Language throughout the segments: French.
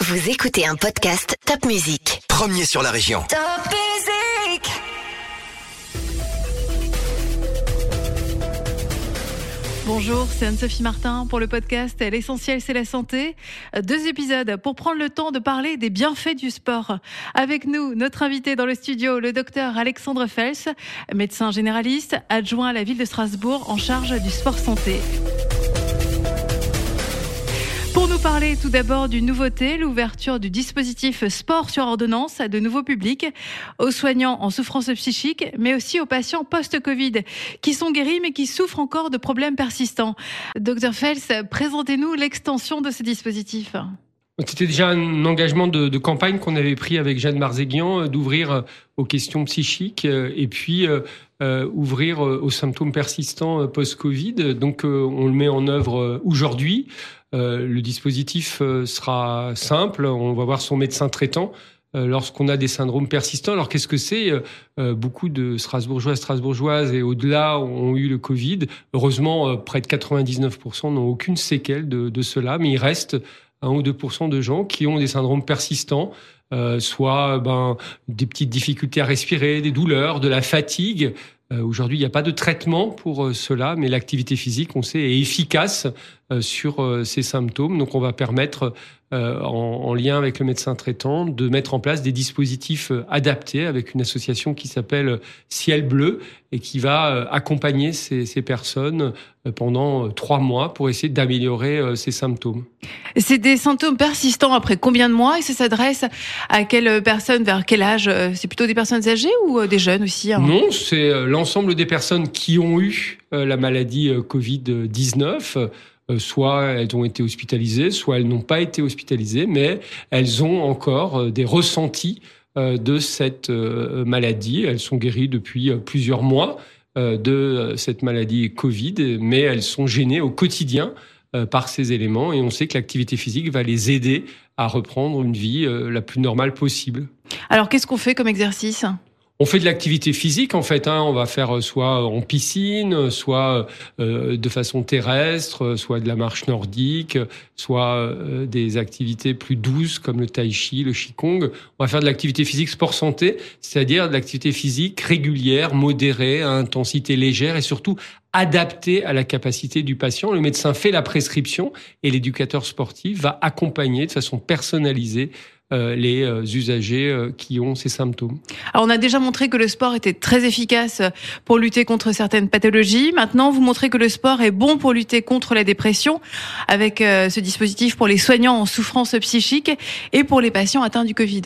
Vous écoutez un podcast Top Music. Premier sur la région. Top Music Bonjour, c'est Anne-Sophie Martin pour le podcast L'essentiel c'est la santé. Deux épisodes pour prendre le temps de parler des bienfaits du sport. Avec nous, notre invité dans le studio, le docteur Alexandre Fels, médecin généraliste, adjoint à la ville de Strasbourg en charge du sport santé. Pour nous parler tout d'abord d'une nouveauté, l'ouverture du dispositif sport sur ordonnance à de nouveaux publics, aux soignants en souffrance psychique, mais aussi aux patients post-Covid qui sont guéris mais qui souffrent encore de problèmes persistants. Docteur Fels, présentez-nous l'extension de ce dispositif. C'était déjà un engagement de, campagne qu'on avait pris avec Jeanne Marzéguian euh, d'ouvrir euh, aux questions psychiques euh, et puis ouvrir aux symptômes persistants post-Covid. Donc on le met en œuvre aujourd'hui. le dispositif sera simple. On va voir son médecin traitant lorsqu'on a des syndromes persistants. Alors qu'est-ce que c'est Beaucoup de Strasbourgeois, Strasbourgeoises et au-delà ont eu le Covid. Heureusement, près de 99% n'ont aucune séquelle de, de cela, mais il reste 1 ou 2% de gens qui ont des syndromes persistants, euh, soit ben, des petites difficultés à respirer, des douleurs, de la fatigue. Euh, Aujourd'hui, il n'y a pas de traitement pour euh, cela, mais l'activité physique, on sait, est efficace sur euh, ces symptômes. Donc, on va permettre euh, en, en, lien avec le médecin traitant, de mettre en place des dispositifs euh, adaptés avec une association qui s'appelle Ciel Bleu et qui va euh, accompagner ces, ces personnes pendant trois mois pour essayer d'améliorer ces symptômes. C'est des symptômes persistants après combien de mois et ça s'adresse à quelle personne, vers quel âge C'est plutôt des personnes âgées ou des jeunes aussi hein? Non, c'est l'ensemble des personnes qui ont eu la maladie Covid-19 euh, soit elles ont été hospitalisées, soit elles n'ont pas été hospitalisées, mais elles ont encore euh, des ressentis euh, de cette maladie. Elles sont guéries depuis plusieurs mois de cette maladie Covid, mais elles sont gênées au quotidien par ces éléments et on sait que l'activité physique va les aider à reprendre une vie la plus normale possible. Alors qu'est-ce qu'on fait comme exercice? On fait de l'activité physique en fait. Hein. On va faire euh, soit en piscine, soit euh, de façon terrestre, soit de la marche nordique, soit euh, des activités plus douces comme le tai chi, le qigong. On va faire de l'activité physique sport santé, c'est-à-dire de l'activité physique régulière, modérée, à intensité légère et surtout adaptée à la capacité du patient. Le médecin fait la prescription et l'éducateur sportif va accompagner de façon personnalisée euh, les euh, usagers euh, qui ont ces symptômes. Alors on a déjà montré que le sport était très efficace pour lutter contre certaines pathologies. Maintenant, vous montrez que le sport est bon pour lutter contre la dépression avec ce dispositif pour les soignants en souffrance psychique et pour les patients atteints du Covid.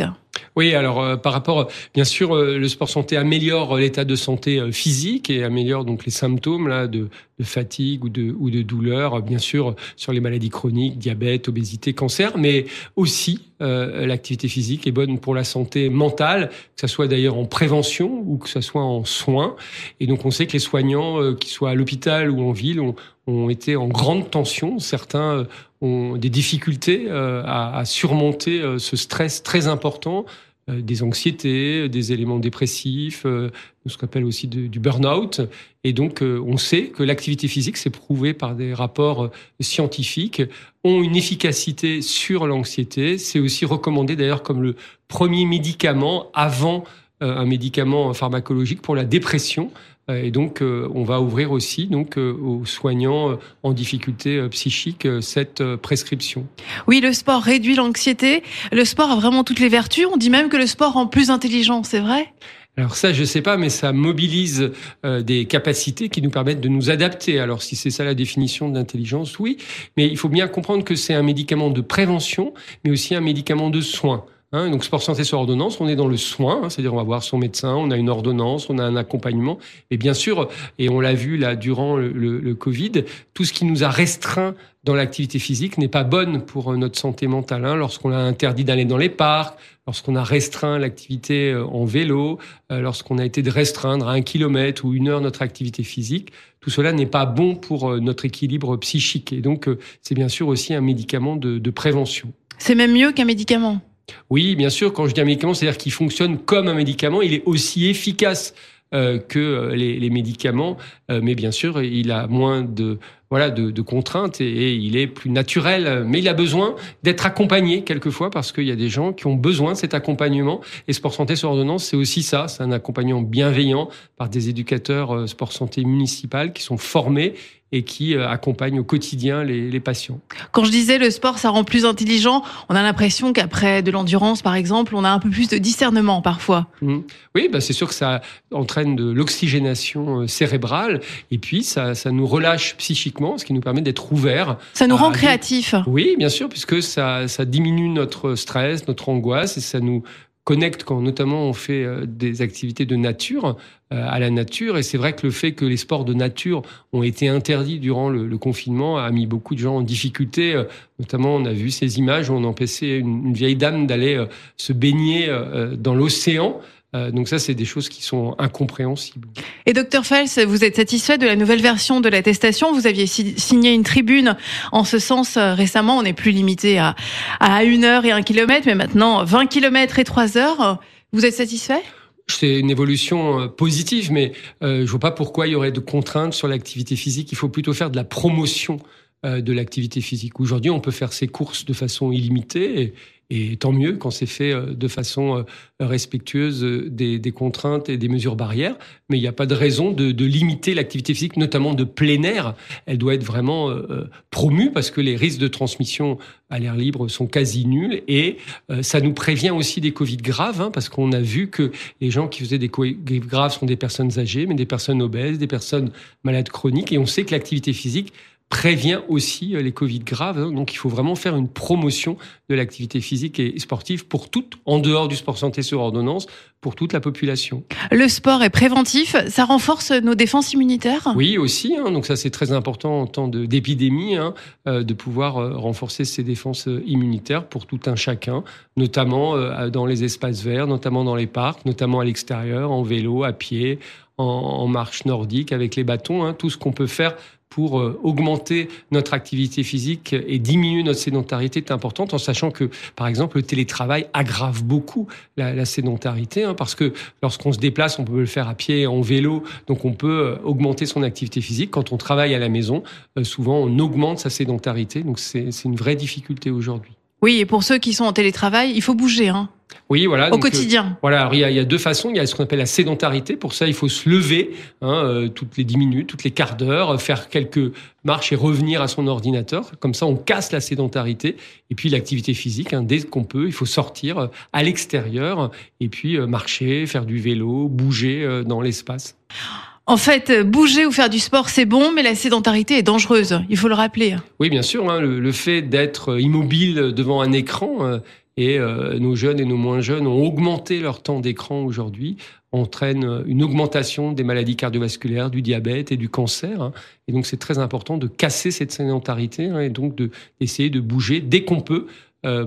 Oui, alors euh, par rapport, bien sûr, euh, le sport santé améliore l'état de santé euh, physique et améliore donc les symptômes là de, de, fatigue ou de, ou de douleur, bien sûr sur les maladies chroniques, diabète, obésité, cancer, mais aussi l'activité physique est bonne pour la santé mentale, que ce soit d'ailleurs en prévention ou que ce soit en soins. Et donc on sait que les soignants, qui soient à l'hôpital ou en ville, ont, ont été en grande tension. Certains ont des difficultés à, à surmonter ce stress très important euh, des anxiétés, des éléments dépressifs, euh, ce qu'on appelle aussi du burn-out. Et donc, euh, on sait que l'activité physique, c'est prouvé par des rapports scientifiques, ont une efficacité sur l'anxiété. C'est aussi recommandé d'ailleurs comme le premier médicament avant un médicament pharmacologique pour la dépression. Et donc, euh, on va ouvrir aussi donc euh, aux soignants euh, en difficulté psychique cette prescription. Oui, le sport réduit l'anxiété. Le sport a vraiment toutes les vertus. On dit même que le sport rend plus intelligent. C'est vrai? Alors ça, je sais pas, mais ça mobilise des capacités qui nous permettent de nous adapter. Alors si c'est ça la définition d'intelligence, oui, mais il faut bien comprendre que c'est un médicament de prévention, mais aussi un médicament de soin. Hein, donc sport santé sur ordonnance, on est dans le soin, hein, c'est-à-dire on va voir son médecin, on a une ordonnance, on a un accompagnement. Et bien sûr, et on l'a vu là durant le, Covid, tout ce qui nous a restreint dans l'activité physique n'est pas bonne pour euh, notre santé mentale. Hein, lorsqu'on a interdit d'aller dans les parcs, lorsqu'on a restreint l'activité euh, en vélo, euh, lorsqu'on a été de restreindre à un kilomètre ou une heure notre activité physique, tout cela n'est pas bon pour notre équilibre psychique. Et donc, c'est bien sûr aussi un médicament de prévention. C'est même mieux qu'un médicament. Oui, bien sûr, quand je dis un médicament, c'est-à-dire qu'il fonctionne comme un médicament, il est aussi efficace que les, les médicaments, mais bien sûr, il a moins de voilà, de, contraintes et, il est plus naturel. Mais il a besoin d'être accompagné quelquefois parce qu'il y a des gens qui ont besoin de cet accompagnement. Et Sport Santé sur ordonnance, c'est aussi ça. C'est un accompagnement bienveillant par des éducateurs euh, sport santé municipal qui sont formés et qui euh, accompagnent au quotidien les, les, patients. Quand je disais le sport, ça rend plus intelligent, on a l'impression qu'après de l'endurance, par exemple, on a un peu plus de discernement parfois. Mmh. Oui, bah c'est sûr que ça entraîne de l'oxygénation euh, cérébrale et puis ça, ça nous relâche psychiquement, ce qui nous permet d'être ouverts. Ça nous rend créatifs. Oui, bien sûr, puisque ça, ça diminue notre stress, notre angoisse et ça nous connecte quand notamment on fait euh, des activités de nature euh, à la nature. Et c'est vrai que le fait que les sports de nature ont été interdits durant le, confinement a mis beaucoup de gens en difficulté. Euh, notamment on a vu ces images où on empêchait une, une vieille dame d'aller se baigner dans l'océan euh, donc ça, c'est des choses qui sont incompréhensibles. Et docteur Fels, vous êtes satisfait de la nouvelle version de l'attestation? Vous aviez signé une tribune en ce sens euh, récemment. On n'est plus limité à, à une heure et un kilomètre, mais maintenant 20 kilomètres et trois heures. Vous êtes satisfait? C'est une évolution euh, positive, mais euh, je vois pas pourquoi il y aurait de contraintes sur l'activité physique. Il faut plutôt faire de la promotion de l'activité physique. Aujourd'hui, on peut faire ses courses de façon illimitée et, et tant mieux quand c'est fait euh, de façon euh, respectueuse euh, des, contraintes et des mesures barrières. Mais il n'y a pas de raison de, de limiter l'activité physique, notamment de plein air. Elle doit être vraiment promue parce que les risques de transmission à l'air libre sont quasi nuls. Et ça nous prévient aussi des Covid graves, hein, parce qu'on a vu que les gens qui faisaient des Covid graves sont des personnes âgées, mais des personnes obèses, des personnes malades chroniques. Et on sait que l'activité physique prévient aussi euh, les Covid graves. Hein. Donc il faut vraiment faire une promotion de l'activité physique et sportive pour toute, en dehors du sport santé sur ordonnance, pour toute la population. Le sport est préventif, ça renforce nos défenses immunitaires? Oui, aussi. Hein. donc ça c'est très important en temps d'épidémie, hein, euh, de pouvoir euh, renforcer ces défenses immunitaires pour tout un chacun, notamment dans les espaces verts, notamment dans les parcs, notamment à l'extérieur, en vélo, à pied, en, marche nordique, avec les bâtons, tout ce qu'on peut faire pour euh, augmenter notre activité physique et diminuer notre sédentarité est importante, en sachant que, par exemple, le télétravail aggrave beaucoup la, sédentarité, hein, parce que lorsqu'on se déplace, on peut le faire à pied, en vélo, donc on peut euh, augmenter son activité physique. Quand on travaille à la maison, euh, souvent on augmente sa sédentarité, donc c'est une vraie difficulté aujourd'hui. Oui, et pour ceux qui sont en télétravail, il faut bouger. Hein. Oui, voilà. Au quotidien. Euh, voilà, il y, a, il y, a, deux façons. Il y a ce qu'on appelle la sédentarité. Pour ça, il faut se lever hein, euh, toutes les dix minutes, toutes les quarts d'heure, faire quelques marches et revenir à son ordinateur. Comme ça, on casse la sédentarité. Et puis l'activité physique, hein, dès qu'on peut, il faut sortir euh, à l'extérieur et puis marcher, faire du vélo, bouger dans l'espace. En fait, bouger ou faire du sport, c'est bon, mais la sédentarité est dangereuse. Il faut le rappeler. Oui, bien sûr. Hein, le, le, fait d'être immobile devant un écran et euh, nos jeunes et nos moins jeunes ont augmenté leur temps d'écran aujourd'hui, entraîne une augmentation des maladies cardiovasculaires, du diabète et du cancer. Hein. Et donc c'est très important de casser cette sédentarité hein, et donc d'essayer de bouger dès qu'on peut euh,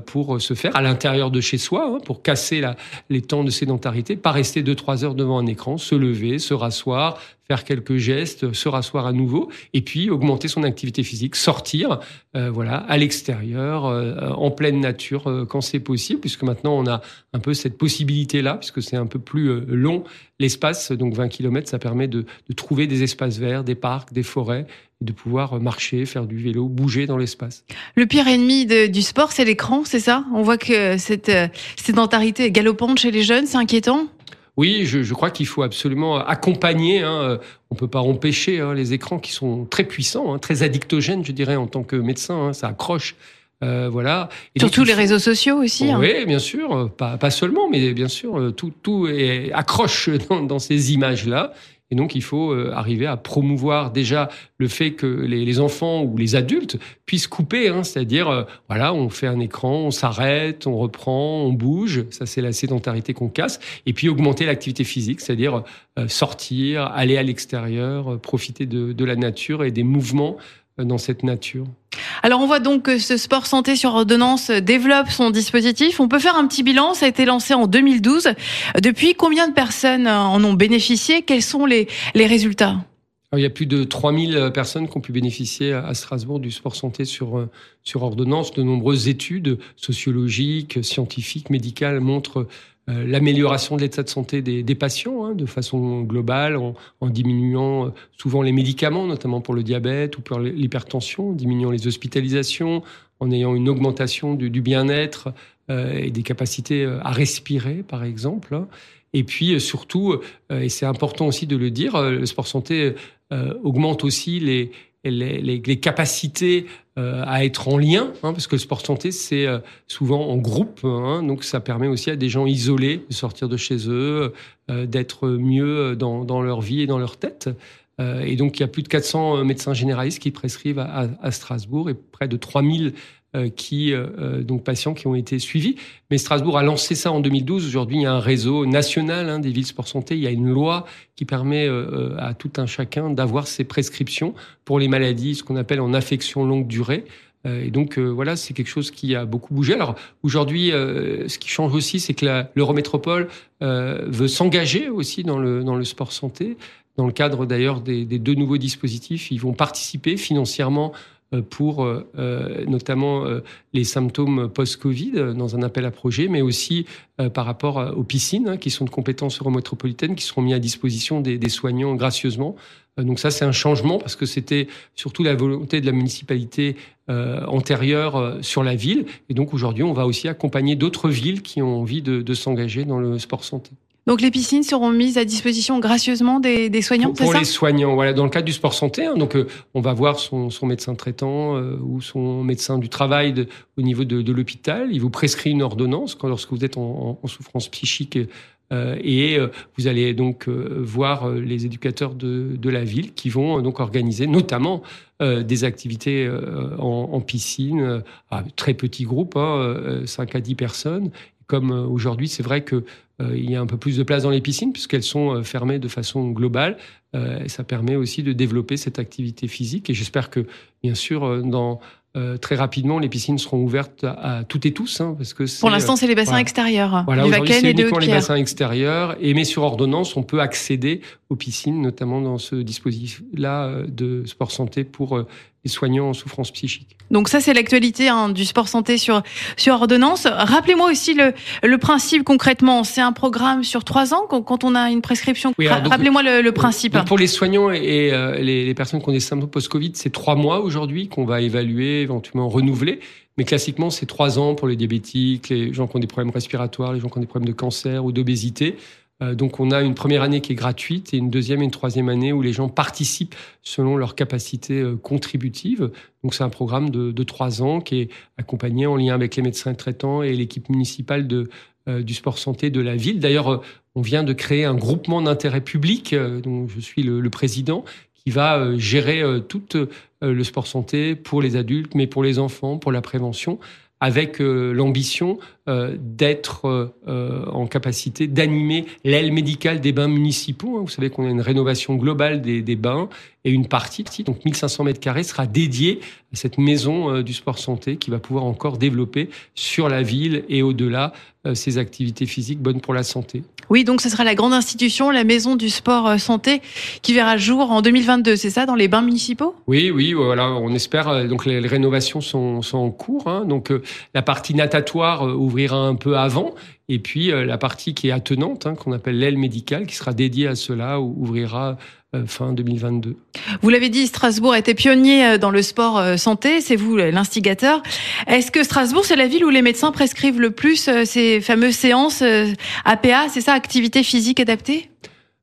pour se faire à l'intérieur de chez soi, hein, pour casser les temps de sédentarité, pas rester deux trois heures devant un écran, se lever, se rasseoir, faire quelques gestes, se rasseoir à nouveau, et puis augmenter son activité physique, sortir, euh, voilà, à l'extérieur, euh, en pleine nature euh, quand c'est possible, puisque maintenant on a un peu cette possibilité-là, puisque c'est un peu plus long l'espace, donc 20 km, ça permet de trouver des espaces verts, des parcs, des forêts, de pouvoir marcher, faire du vélo, bouger dans l'espace. Le pire ennemi de, du sport, c'est l'écran, c'est ça? On voit que cette euh, sédentarité est galopante chez les jeunes, c'est inquiétant? Oui, je, je crois qu'il faut absolument accompagner. Hein, euh, on peut pas empêcher hein, les écrans qui sont très puissants, hein, très addictogènes, je dirais, en tant que médecin. Hein, ça accroche. Euh, voilà. Et Surtout les réseaux sociaux aussi. Hein. Oui, bien sûr, pas, pas seulement, mais bien sûr, tout, tout est, accroche dans, dans ces images-là. Et donc, il faut euh, arriver à promouvoir déjà le fait que les, les enfants ou les adultes puissent couper, hein, c'est-à-dire, euh, voilà, on fait un écran, on s'arrête, on reprend, on bouge, ça c'est la sédentarité qu'on casse, et puis augmenter l'activité physique, c'est-à-dire euh, sortir, aller à l'extérieur, profiter de, de la nature et des mouvements dans cette nature. Alors on voit donc que ce sport santé sur ordonnance développe son dispositif. On peut faire un petit bilan, ça a été lancé en 2012. Depuis, combien de personnes en ont bénéficié? Quels sont les, les résultats? Il y a plus de 3000 personnes qui ont pu bénéficier à Strasbourg du sport santé sur, sur ordonnance. De nombreuses études sociologiques, scientifiques, médicales montrent euh, l'amélioration de l'état de santé des, des patients hein, de façon globale en, en, diminuant euh, souvent les médicaments, notamment pour le diabète ou pour l'hypertension, en diminuant les hospitalisations, en ayant une augmentation du, du bien-être euh, et des capacités à respirer, par exemple. Hein. Et puis surtout, et c'est important aussi de le dire, le sport santé augmente aussi les, les, capacités euh, à être en lien, hein, parce que le sport santé, c'est euh, souvent en groupe, hein, donc ça permet aussi à des gens isolés de sortir de chez eux, euh, d'être mieux dans, dans, leur vie et dans leur tête. et donc, il y a plus de 400 médecins généralistes qui prescrivent à, Strasbourg et près de 3000 euh, qui euh, euh, donc patients qui ont été suivis. Mais Strasbourg a lancé ça en 2012. Aujourd'hui, il y a un réseau national hein, des villes sport santé. Il y a une loi qui permet à tout un chacun d'avoir ses prescriptions pour les maladies, ce qu'on appelle en affection longue durée. Et donc voilà, c'est quelque chose qui a beaucoup bougé. Alors aujourd'hui, ce qui change aussi, c'est que l'Eurométropole veut s'engager aussi dans le dans le sport santé. Dans le cadre d'ailleurs des, deux nouveaux dispositifs, ils vont participer financièrement euh, pour euh, euh, notamment les symptômes post-Covid dans un appel à projet, mais aussi par rapport aux piscines hein, qui sont de compétences eurométropolitaines qui seront mis à disposition des, des soignants gracieusement. Donc ça, c'est un changement parce que c'était surtout la volonté de la municipalité euh, antérieure sur la ville. Et donc aujourd'hui, on va aussi accompagner d'autres villes qui ont envie de, de s'engager dans le sport santé. Donc les piscines seront mises à disposition gracieusement des, des soignants, Pour, pour les soignants, voilà, dans le cadre du sport santé. Hein, donc euh, on va voir son, son médecin traitant euh, ou son médecin du travail de, au niveau de, de l'hôpital. Il vous prescrit une ordonnance quand lorsque vous êtes en, en souffrance psychique. Euh, et vous allez donc voir les éducateurs de, de, la ville qui vont donc organiser notamment des activités en, en, piscine à très petits groupes, hein, 5 à 10 personnes. Comme aujourd'hui, c'est vrai que euh, il y a un peu plus de place dans les piscines puisqu'elles sont euh, fermées de façon globale. Euh, et ça permet aussi de développer cette activité physique. Et j'espère que, bien sûr, dans très rapidement, les piscines seront ouvertes à, toutes et tous, hein, parce que pour l'instant, c'est les bassins voilà. extérieurs, voilà, Vaken et de les bassins extérieurs. Et mais sur ordonnance, on peut accéder aux piscines, notamment dans ce dispositif-là de sport santé pour soignants en souffrance psychique. Donc ça, c'est l'actualité hein, du sport santé sur sur ordonnance. Rappelez-moi aussi le, le principe concrètement. C'est un programme sur trois ans quand, on a une prescription. Oui, Rappelez-moi le, le, principe. Pour les soignants et, et euh, les, les, personnes qui ont des symptômes post-Covid, c'est trois mois aujourd'hui qu'on va évaluer, éventuellement renouveler. Mais classiquement, c'est trois ans pour les diabétiques, les gens qui ont des problèmes respiratoires, les gens qui ont des problèmes de cancer ou d'obésité. Euh, donc on a une première année qui est gratuite et une deuxième et une troisième année où les gens participent selon leur capacité euh, contributive. Donc c'est un programme de, trois ans qui est accompagné en lien avec les médecins traitants et l'équipe municipale de, euh, du sport santé de la ville. D'ailleurs, on vient de créer un groupement d'intérêt public dont je suis le, le président qui va gérer tout le sport santé pour les adultes, mais pour les enfants, pour la prévention avec euh, l'ambition euh, d'être euh, en capacité d'animer l'aile médicale des bains municipaux. Hein. Vous savez qu'on a une rénovation globale des, des, bains et une partie, donc 1500 mètres carrés, sera dédiée à cette maison du sport santé qui va pouvoir encore développer sur la ville et au-delà ces activités physiques bonnes pour la santé. Oui, donc ce sera la grande institution, la maison du sport santé, qui verra jour en 2022, c'est ça, dans les bains municipaux? Oui, oui, voilà, on espère. Donc les, rénovations sont, sont en cours. Hein, donc la partie natatoire euh, ouvrira un peu avant. Et puis euh, la partie qui est attenante, hein, qu'on appelle l'aile médicale, qui sera dédiée à cela, ouvrira euh, fin 2022. Vous l'avez dit, Strasbourg a été pionnier dans le sport santé, c'est vous l'instigateur. Est-ce que Strasbourg, c'est la ville où les médecins prescrivent le plus ces fameuses séances APA, c'est ça, activité physique adaptée?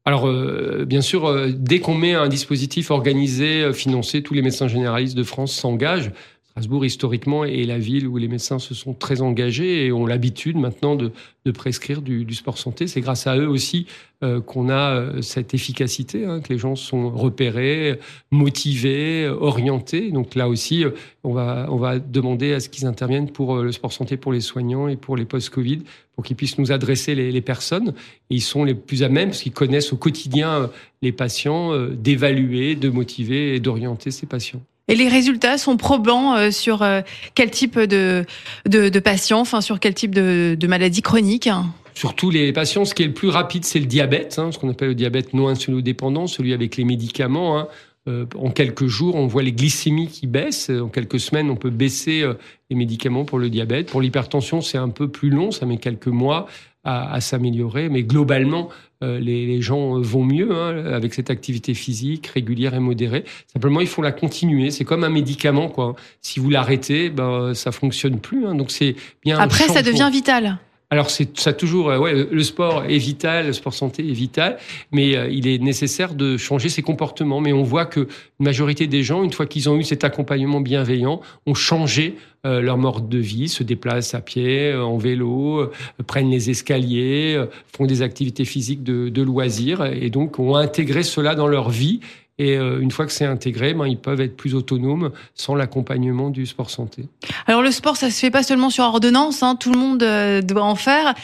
Alors, euh, bien sûr, euh, dès qu'on met un dispositif organisé, euh, financé, tous les médecins généralistes de France s'engagent. Strasbourg, historiquement, est la ville où les médecins se sont très engagés et ont l'habitude maintenant de, de prescrire du, du, sport santé. C'est grâce à eux aussi euh, qu'on a euh, cette efficacité, hein, que les gens sont repérés, motivés, orientés. Donc là aussi, euh, on va, on va demander à ce qu'ils interviennent pour le sport santé pour les soignants et pour les post-Covid, pour qu'ils puissent nous adresser les, les, personnes. Ils sont les plus à même, parce qu'ils connaissent au quotidien les patients, d'évaluer, de motiver et d'orienter ces patients. Et les résultats sont probants euh, sur euh, quel type de, de, de patients, enfin sur quel type de, de maladie chronique surtout les patients, ce qui est le plus rapide, c'est le diabète, hein, ce qu'on appelle le diabète non insulino-dépendant, celui avec les médicaments. Hein. Euh, en quelques jours, on voit les glycémies qui baissent. En quelques semaines, on peut baisser les médicaments pour le diabète. Pour l'hypertension, c'est un peu plus long, ça met quelques mois à, s'améliorer. Mais globalement, euh, les, gens vont mieux hein, avec cette activité physique régulière et modérée. Simplement, il faut la continuer. C'est comme un médicament, quoi. Si vous l'arrêtez, ben ça fonctionne plus. Hein. Donc c'est bien. Après, ça devient vital. Alors c'est ça toujours, euh, ouais, le sport est vital, le sport santé est vital, mais euh, il est nécessaire de changer ses comportements. Mais on voit que la majorité des gens, une fois qu'ils ont eu cet accompagnement bienveillant, ont changé euh, leur mode de vie, se déplacent à pied, en vélo, prennent les escaliers, font des activités physiques de, de loisirs, et donc ont intégré cela dans leur vie et euh, une fois que c'est intégré, ben, ils peuvent être plus autonomes sans l'accompagnement du sport santé. Alors le sport, ça se fait pas seulement sur ordonnance, hein, tout le monde euh, doit en faire.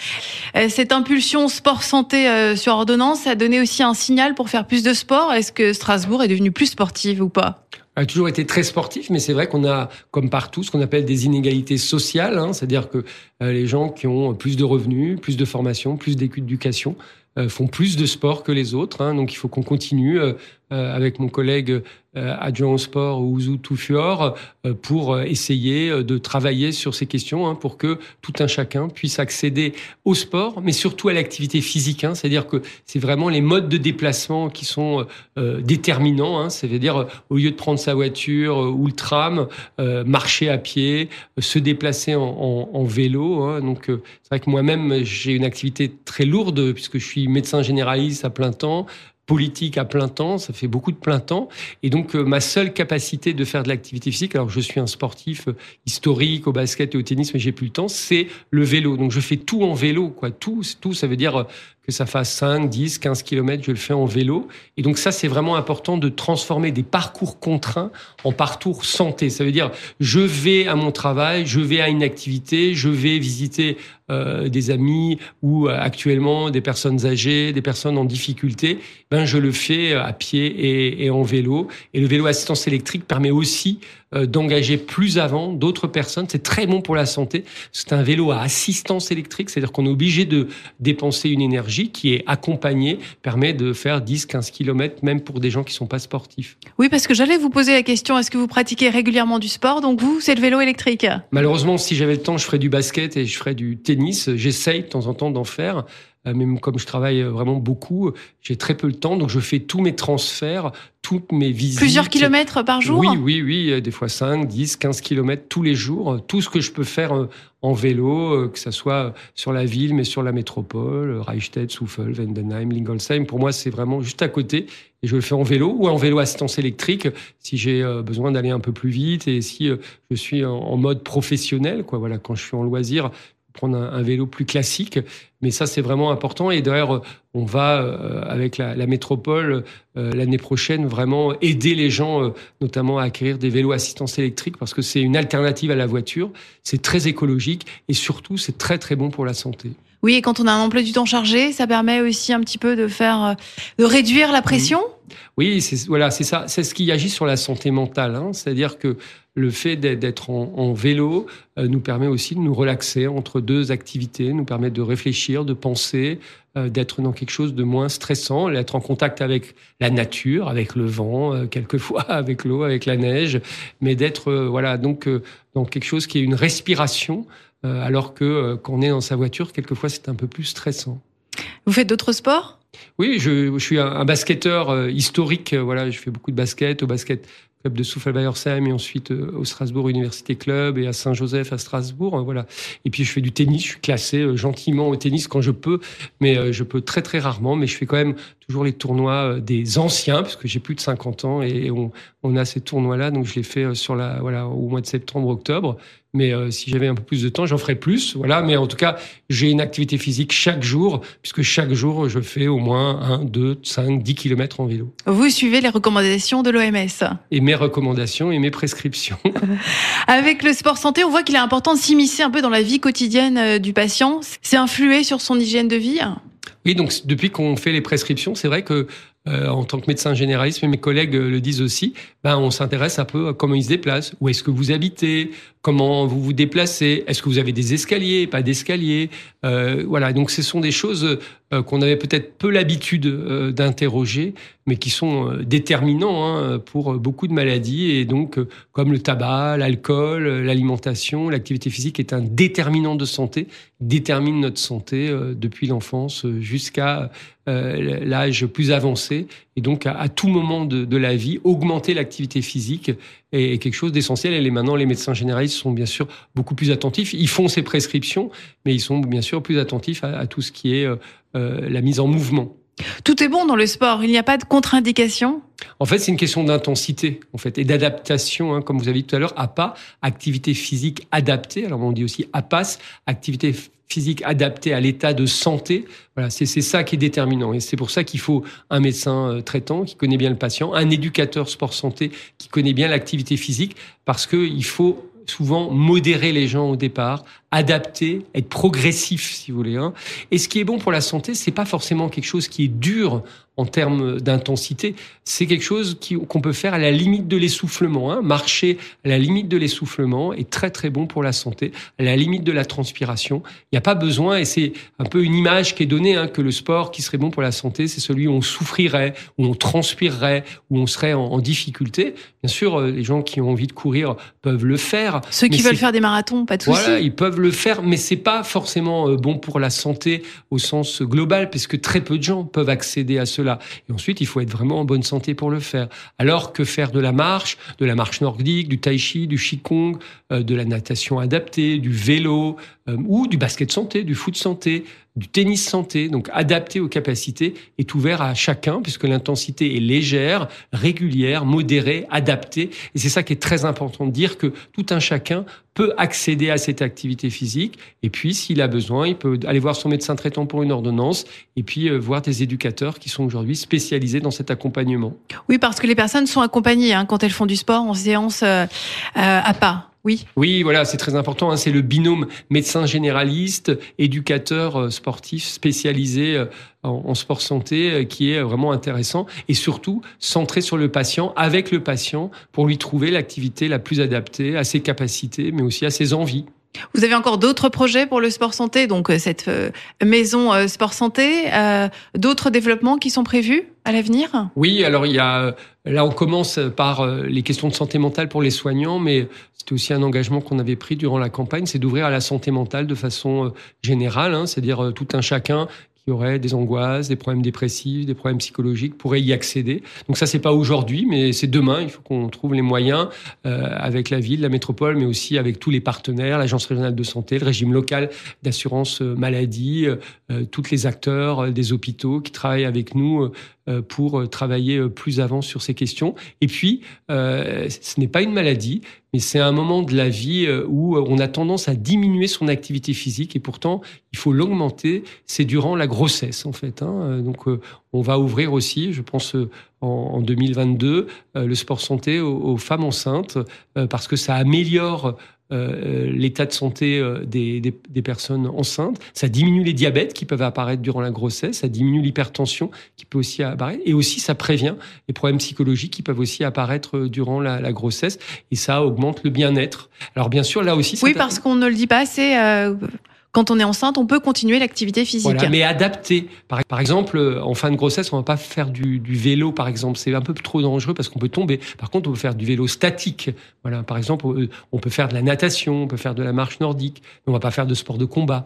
Euh, cette impulsion sport santé sur ordonnance a donné aussi un signal pour faire plus de sport. Est-ce que Strasbourg est devenu plus sportive ou pas? A toujours été très sportif, mais c'est vrai qu'on a, comme partout, ce qu'on appelle des inégalités sociales, hein, c'est-à-dire que les gens qui ont plus de revenus, plus de formation, plus d'éducation, font plus de sport que les autres. Hein, donc il faut qu'on continue avec mon collègue euh, adjoint au sport Ouzou Toufior euh, pour essayer de travailler sur ces questions hein, pour que tout un chacun puisse accéder au sport, mais surtout à l'activité physique. Hein, C'est-à-dire que c'est vraiment les modes de déplacement qui sont déterminants. Hein, C'est-à-dire au lieu de prendre sa voiture ou le tram, marcher à pied, se déplacer en, en, en vélo. Donc c'est vrai que moi-même j'ai une activité très lourde puisque je suis médecin généraliste à plein temps politique à plein temps, ça fait beaucoup de plein temps. Et donc, euh, ma seule capacité de faire de l'activité physique, alors je suis un sportif euh, historique au basket et au tennis, mais j'ai plus le temps, c'est le vélo. Donc, je fais tout en vélo, quoi. Tout, tout, ça veut dire euh, que ça fasse 5, 10, 15 kilomètres, je le fais en vélo. Et donc ça, c'est vraiment important de transformer des parcours contraints en parcours santé. Ça veut dire, je vais à mon travail, je vais à une activité, je vais visiter des amis ou actuellement des personnes âgées, des personnes en difficulté. Ben, je le fais à pied et, et en vélo. Et le vélo assistance électrique permet aussi euh, d'engager plus avant d'autres personnes. C'est très bon pour la santé. C'est un vélo à assistance électrique, c'est-à-dire qu'on est obligé de dépenser une énergie qui est accompagnée, permet de faire 10, 15 km, même pour des gens qui sont pas sportifs. Oui, parce que j'allais vous poser la question, est-ce que vous pratiquez régulièrement du sport? Donc vous, c'est le vélo électrique Malheureusement, si j'avais le temps, je ferais du basket et je ferais du tennis. J'essaye de temps en temps d'en faire. Euh, même comme je travaille euh, vraiment beaucoup, j'ai très peu de temps, donc je fais tous mes transferts, toutes mes visites. Plusieurs kilomètres par jour Oui, oui, oui, euh, des fois 5, 10, 15 kilomètres tous les jours. Tout ce que je peux faire en vélo, que ce soit sur la ville, mais sur la métropole, Reichstätt, Souffel, Vendenheim, Lingolsheim, pour moi, c'est vraiment juste à côté. Et je le fais en vélo ou en vélo assistance électrique si j'ai besoin d'aller un peu plus vite et si je suis en mode professionnel, quoi. Voilà, quand je suis en loisir, prendre un, vélo plus classique. Mais ça, c'est vraiment important. Et d'ailleurs, on va, euh, avec la, métropole, euh, l'année prochaine, vraiment aider les gens, euh, notamment à acquérir des vélos assistance électrique, parce que c'est une alternative à la voiture. C'est très écologique et surtout, c'est très, très bon pour la santé. Oui, et quand on a un emploi du temps chargé, ça permet aussi un petit peu de faire, de réduire la pression. Oui, c'est voilà, c'est ça, c'est ce qui agit sur la santé mentale. Hein. C'est-à-dire que le fait d'être en, vélo euh, nous permet aussi de nous relaxer entre deux activités, nous permet de réfléchir, de penser, euh, d'être dans quelque chose de moins stressant, d'être en contact avec la nature, avec le vent, euh, quelquefois avec l'eau, avec la neige, mais d'être voilà donc dans quelque chose qui est une respiration, alors que quand on est dans sa voiture, quelquefois c'est un peu plus stressant. Vous faites d'autres sports? Oui, je, je, suis un, basketteur historique. Voilà, je fais beaucoup de basket, au basket club de Souffle Bayersheim et ensuite euh, au Strasbourg Université Club et à Saint-Joseph à Strasbourg. Voilà. Et puis je fais du tennis, je suis classé euh, gentiment au tennis quand je peux, mais euh, je peux très très rarement. Mais je fais quand même toujours les tournois des anciens parce que j'ai plus de 50 ans et on, on a ces tournois-là, donc je les fais sur la voilà au mois de septembre, octobre. Mais euh, si j'avais un peu plus de temps, j'en ferais plus. Voilà. Mais en tout cas, j'ai une activité physique chaque jour, puisque chaque jour, je fais au moins 1, 2, 5, 10 kilomètres en vélo. Vous suivez les recommandations de l'OMS Et mes recommandations et mes prescriptions. Avec le sport santé, on voit qu'il est important de s'immiscer un peu dans la vie quotidienne euh, du patient. C'est influer sur son hygiène de vie oui, donc depuis qu'on fait les prescriptions, c'est vrai que euh, en tant que médecin généraliste, mais mes collègues le disent aussi, ben, on s'intéresse un peu à comment ils se déplacent, où est-ce que vous habitez, comment vous vous déplacez, est-ce que vous avez des escaliers, pas d'escaliers, euh, voilà. Donc ce sont des choses euh, qu'on avait peut-être peu l'habitude euh, d'interroger, mais qui sont euh, déterminants hein, pour beaucoup de maladies. Et donc, comme le tabac, l'alcool, l'alimentation, l'activité physique est un déterminant de santé, détermine notre santé depuis l'enfance jusqu'à l'âge plus avancé. Et donc, à, tout moment de, de, la vie, augmenter l'activité physique est, quelque chose d'essentiel. Et maintenant, les médecins généralistes sont bien sûr beaucoup plus attentifs. Ils font ces prescriptions, mais ils sont bien sûr plus attentifs à, à tout ce qui est euh, la mise en mouvement. Tout est bon dans le sport, il n'y a pas de contre-indication? En fait, c'est une question d'intensité en fait, et d'adaptation, hein, comme vous avez dit tout à l'heure, APA, activité physique adaptée, alors on dit aussi APAS, activité physique adaptée à l'état de santé. Voilà, c'est ça qui est déterminant. Et c'est pour ça qu'il faut un médecin euh, traitant qui connaît bien le patient, un éducateur sport santé qui connaît bien l'activité physique, parce qu'il faut souvent modérer les gens au départ, adapter, être progressif, si vous voulez. Hein. Et ce qui est bon pour la santé, c'est pas forcément quelque chose qui est dur en termes d'intensité. C'est quelque chose qu'on peut faire à la limite de l'essoufflement. Hein. Marcher à la limite de l'essoufflement est très très bon pour la santé, à la limite de la transpiration. Il n'y a pas besoin, et c'est un peu une image qui est donnée, hein, que le sport qui serait bon pour la santé, c'est celui où on souffrirait, où on transpirerait, où on serait en, difficulté. Bien sûr, euh, les gens qui ont envie de courir peuvent le faire. Ceux qui veulent faire des marathons, pas de souci. Voilà, ils peuvent le faire, mais c'est pas forcément euh, bon pour la santé au sens global, puisque très peu de gens peuvent accéder à cela. Et ensuite, il faut être vraiment en bonne santé pour le faire. Alors que faire de la marche, de la marche nordique, du tai chi, du qigong, euh, de la natation adaptée, du vélo euh, ou du basket santé, du foot santé, du tennis santé, donc adapté aux capacités, est ouvert à chacun puisque l'intensité est légère, régulière, modérée, adaptée. Et c'est ça qui est très important de dire que tout un chacun peut accéder à cette activité physique. Et puis, s'il a besoin, il peut aller voir son médecin traitant pour une ordonnance et puis euh, voir des éducateurs qui sont aujourd'hui spécialisés dans cet accompagnement. Oui, parce que les personnes sont accompagnées hein, quand elles font du sport en séance euh, à pas. Oui. Oui, voilà, c'est très important. Hein. c'est le binôme médecin généraliste, éducateur euh, sportif spécialisé euh, en, sport santé euh, qui est vraiment intéressant et surtout centré sur le patient, avec le patient, pour lui trouver l'activité la plus adaptée à ses capacités, mais aussi à ses envies. Vous avez encore d'autres projets pour le sport santé, donc cette maison sport santé, d'autres développements qui sont prévus à l'avenir? Oui, alors il y a là on commence par les questions de santé mentale pour les soignants, mais c'était aussi un engagement qu'on avait pris durant la campagne, c'est d'ouvrir à la santé mentale de façon euh, générale, hein, c'est-à-dire euh, tout un chacun aurait des angoisses, des problèmes dépressifs, des problèmes psychologiques pourrait y accéder. Donc ça c'est pas aujourd'hui, mais c'est demain. Il faut qu'on trouve les moyens euh, avec la ville, la métropole, mais aussi avec tous les partenaires, l'agence régionale de santé, le régime local d'assurance maladie, euh, tous les acteurs des hôpitaux qui travaillent avec nous pour travailler plus avant sur ces questions. Et puis, ce n'est pas une maladie, mais c'est un moment de la vie euh, où euh, on a tendance à diminuer son activité physique et pourtant il faut l'augmenter. C'est durant la grossesse en fait. Hein. Euh, donc on va ouvrir aussi, je pense en 2022, le sport santé aux femmes enceintes parce que ça améliore euh, l'état de santé euh, des, des, des, personnes enceintes. Ça diminue les diabètes qui peuvent apparaître durant la grossesse. Ça diminue l'hypertension qui peut aussi apparaître. Et aussi, ça prévient les problèmes psychologiques qui peuvent aussi apparaître euh, durant la, la grossesse. Et ça augmente le bien-être. Alors bien sûr, là aussi... Oui, parce qu'on ne le dit pas assez. Euh quand on est enceinte, on peut continuer l'activité physique. Voilà, mais adapté. Par, exemple, en fin de grossesse, on va pas faire du, du vélo, par exemple. C'est un peu trop dangereux parce qu'on peut tomber. Par contre, on peut faire du vélo statique. Voilà, par exemple, on peut faire de la natation, on peut faire de la marche nordique, mais on va pas faire de sport de combat.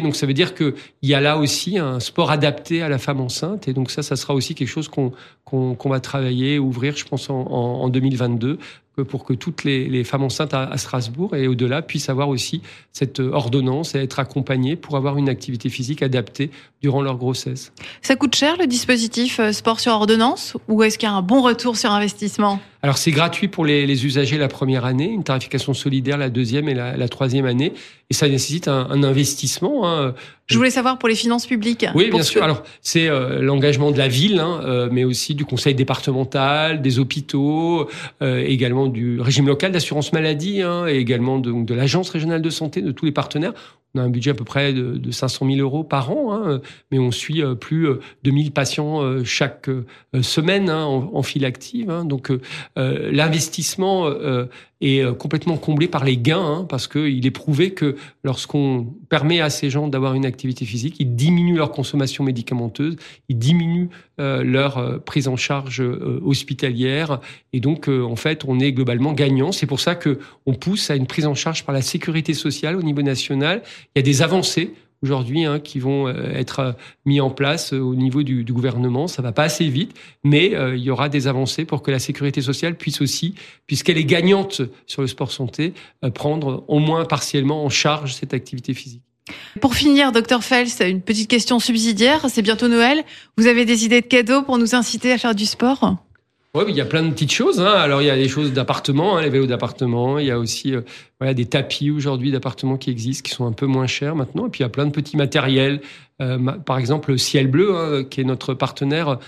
Donc ça veut dire qu'il y a là aussi un sport adapté à la femme enceinte, et donc ça, ça sera aussi quelque chose qu'on va travailler, ouvrir, je pense, en, en 2022, pour que toutes les, femmes enceintes à, Strasbourg et au-delà puissent avoir aussi cette ordonnance et être accompagnées pour avoir une activité physique adaptée durant leur grossesse. Ça coûte cher le dispositif euh, sport sur ordonnance ou est-ce qu'il y a un bon retour sur investissement? Alors c'est gratuit pour les, usagers la première année, une tarification solidaire la deuxième et la, troisième année, et ça nécessite un, investissement. Hein. Je voulais savoir pour les finances publiques. Oui, bien sûr. Alors c'est euh, l'engagement de la ville, hein, euh, mais aussi du conseil départemental, des hôpitaux, euh, également du régime local d'assurance maladie, hein, et également de, de l'agence régionale de santé, de tous les partenaires. On a un budget à peu près de, de 500 000 euros par an, hein, mais on suit euh, plus euh, de 1000 patients euh, chaque semaine hein, en, en, file active. Hein, donc l'investissement est euh, complètement comblé par les gains, hein, parce qu'il est prouvé que lorsqu'on permet à ces gens d'avoir une activité physique, ils diminuent leur consommation médicamenteuse, ils diminuent euh, leur euh, prise en charge hospitalière, et donc en fait on est globalement gagnant. C'est pour ça que on pousse à une prise en charge par la sécurité sociale au niveau national. Il y a des avancées aujourd'hui hein, qui vont euh, être euh, mis en place euh, au niveau du, gouvernement. Ça va pas assez vite, mais il y aura des avancées pour que la sécurité sociale puisse aussi, puisqu'elle est gagnante sur le sport santé, prendre au moins partiellement en charge cette activité physique. Pour finir, docteur Fels, une petite question subsidiaire. C'est bientôt Noël. Vous avez des idées de cadeaux pour nous inciter à faire du sport? Oui, il y a plein de petites choses. Hein. Alors, il y a des choses d'appartement, hein, les vélos d'appartement. Il y a aussi euh, des tapis aujourd'hui d'appartement qui existent, qui sont un peu moins chers maintenant. Et puis, il y a plein de petits matériels. Euh, par exemple, le Ciel Bleu, hein, qui est notre partenaire,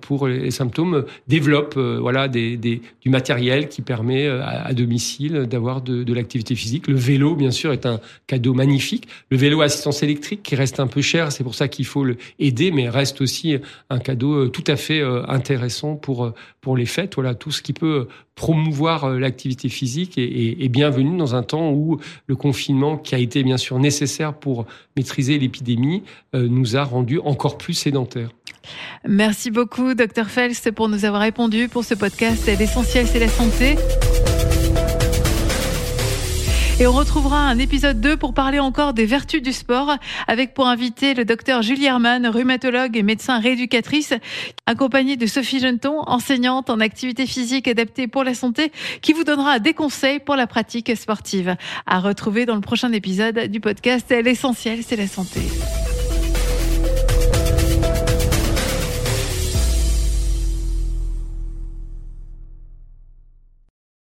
pour les symptômes développe euh, voilà des, des, du matériel qui permet euh, à, domicile d'avoir de, de l'activité physique. Le vélo, bien sûr, est un cadeau magnifique. Le vélo à assistance électrique qui reste un peu cher, c'est pour ça qu'il faut le aider, mais reste aussi un cadeau tout à fait intéressant pour pour les fêtes. Voilà, tout ce qui peut promouvoir l'activité physique est, bienvenu dans un temps où le confinement, qui a été bien sûr nécessaire pour maîtriser l'épidémie, nous a rendu encore plus sédentaires. Merci beaucoup, Dr Fels, pour nous avoir répondu pour ce podcast. L'essentiel, c'est la santé. Et on retrouvera un épisode 2 pour parler encore des vertus du sport, avec pour invité le docteur Julie Herman, rhumatologue et médecin rééducatrice, accompagnée de Sophie Jeunton, enseignante en activité physique adaptée pour la santé, qui vous donnera des conseils pour la pratique sportive. À retrouver dans le prochain épisode du podcast L'essentiel, c'est la santé.